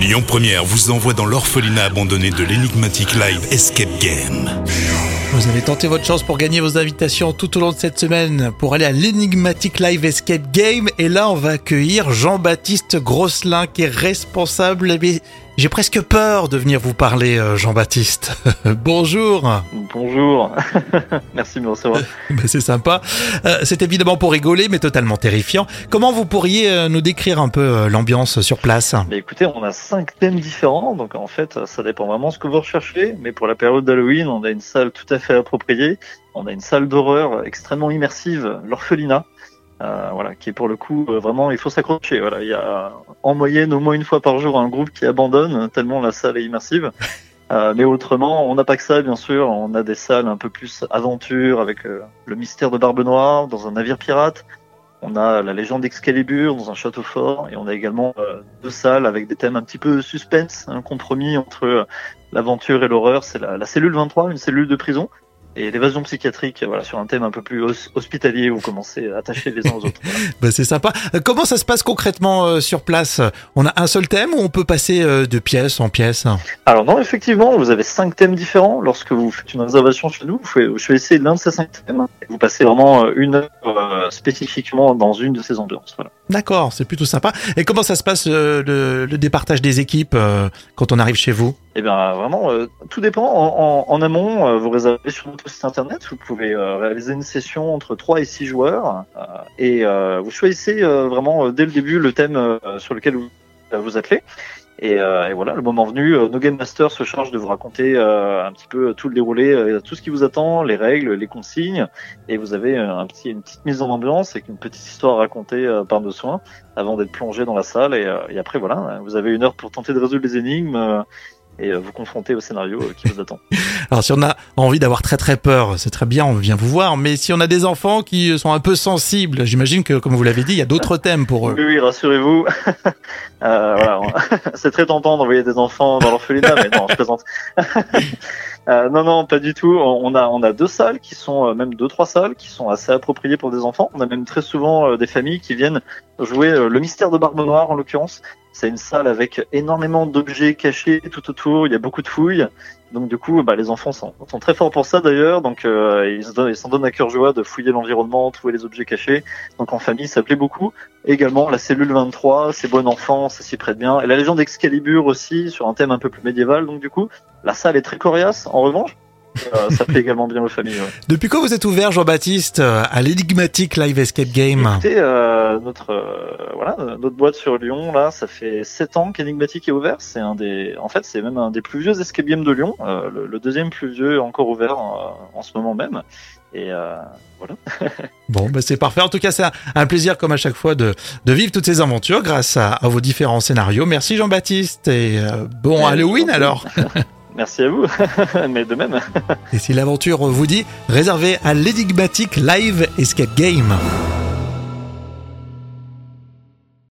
Lyon Première vous envoie dans l'orphelinat abandonné de l'énigmatique live Escape Game. Vous avez tenté votre chance pour gagner vos invitations tout au long de cette semaine pour aller à l'énigmatique live Escape Game. Et là, on va accueillir Jean-Baptiste Grosselin qui est responsable. J'ai presque peur de venir vous parler, euh, Jean-Baptiste. Bonjour. Bonjour. Merci de me recevoir. C'est sympa. Euh, C'est évidemment pour rigoler, mais totalement terrifiant. Comment vous pourriez euh, nous décrire un peu l'ambiance sur place? Mais écoutez, on a cinq thèmes différents, donc en fait, ça dépend vraiment de ce que vous recherchez. Mais pour la période d'Halloween, on a une salle tout à fait appropriée. On a une salle d'horreur extrêmement immersive, l'orphelinat. Euh, voilà, qui est pour le coup euh, vraiment, il faut s'accrocher. Voilà, il y a en moyenne au moins une fois par jour un groupe qui abandonne tellement la salle est immersive. Euh, mais autrement, on n'a pas que ça, bien sûr. On a des salles un peu plus aventure avec euh, le mystère de Barbe Noire dans un navire pirate. On a la légende d'Excalibur dans un château fort et on a également euh, deux salles avec des thèmes un petit peu suspense, un compromis entre euh, l'aventure et l'horreur. C'est la, la cellule 23, une cellule de prison, et l'évasion psychiatrique, voilà, sur un thème un peu plus hos- hospitalier où vous commencez à attacher les uns aux autres. Voilà. Ben, C'est sympa. Euh, Comment ça se passe concrètement euh, sur place? On a un seul thème ou on peut passer euh, de pièce en pièce? Alors non, effectivement, vous avez cinq thèmes différents. Lorsque vous faites une réservation chez nous, vous choisissez l'un de ces cinq thèmes. Vous passez vraiment une heure spécifiquement dans une de ces ambiances. Voilà. D'accord, c'est plutôt sympa. Et comment ça se passe euh, le, le départage des équipes euh, quand on arrive chez vous? Eh bien, vraiment, euh, tout dépend. En, en- en amont, euh, vous réservez sur notre site internet. Vous pouvez euh, réaliser une session entre 3 et 6 joueurs. euh, et euh, vous choisissez euh, vraiment euh, dès le début le thème euh, sur lequel vous euh, vous attelez. Et, euh, et voilà, le moment venu, euh, nos Game Masters se chargent de vous raconter euh, un petit peu tout le déroulé, euh, tout ce qui vous attend, les règles, les consignes. Et vous avez euh, une petite mise en ambiance avec une petite histoire racontée euh, par nos soins avant d'être plongé dans la salle. Et, et après, voilà, vous avez une heure pour tenter de résoudre les énigmes. et vous confronter au scénario qui vous attend. Alors si on a envie d'avoir très très peur, c'est très bien, on vient vous voir. Mais si on a des enfants qui sont un peu sensibles, j'imagine que comme vous l'avez dit, il y a d'autres thèmes pour eux. Oui, oui, rassurez-vous. euh, voilà, c'est très tentant d'envoyer des enfants dans l'orphelinat, mais non, je plaisante. Euh, non, non, pas du tout. On a, on a deux salles qui sont, euh, même deux, trois salles qui sont assez appropriées pour des enfants. On a même très souvent euh, des familles qui viennent jouer euh, le mystère de Barbe Noire, en l'occurrence. C'est une salle avec énormément d'objets cachés tout autour. Il y a beaucoup de fouilles. Donc du coup, bah, les enfants sont, très forts pour ça d'ailleurs. Donc euh, ils s'en donnent à cœur joie de fouiller l'environnement, trouver les objets cachés. Donc en famille, ça plaît beaucoup. Également la cellule 23, c'est bon enfant, ça s'y prête bien. Et la légende d'Excalibur aussi, sur un thème un peu plus médiéval. Donc du coup, la salle est très coriace. En revanche, euh, ça plaît également bien aux familles. ouais. Depuis quand vous êtes ouvert, Jean-Baptiste, à l'énigmatique Live Escape Game? Écoutez, euh, notre euh, voilà, notre boîte sur Lyon là, ça fait sept ans qu'Enigmatic est ouvert. C'est un des, en fait, c'est même un des plus vieux escape games de Lyon, le, le deuxième plus vieux encore ouvert en ce moment même. Et euh, voilà. Bon, bah c'est parfait. En tout cas, c'est un, plaisir comme à chaque fois de, de vivre toutes ces aventures grâce à, à vos différents scénarios. Merci Jean-Baptiste et euh, bon Halloween alors. Merci à vous, mais de même. Et si l'aventure vous dit, réservez à l'énigmatique Live Escape Game.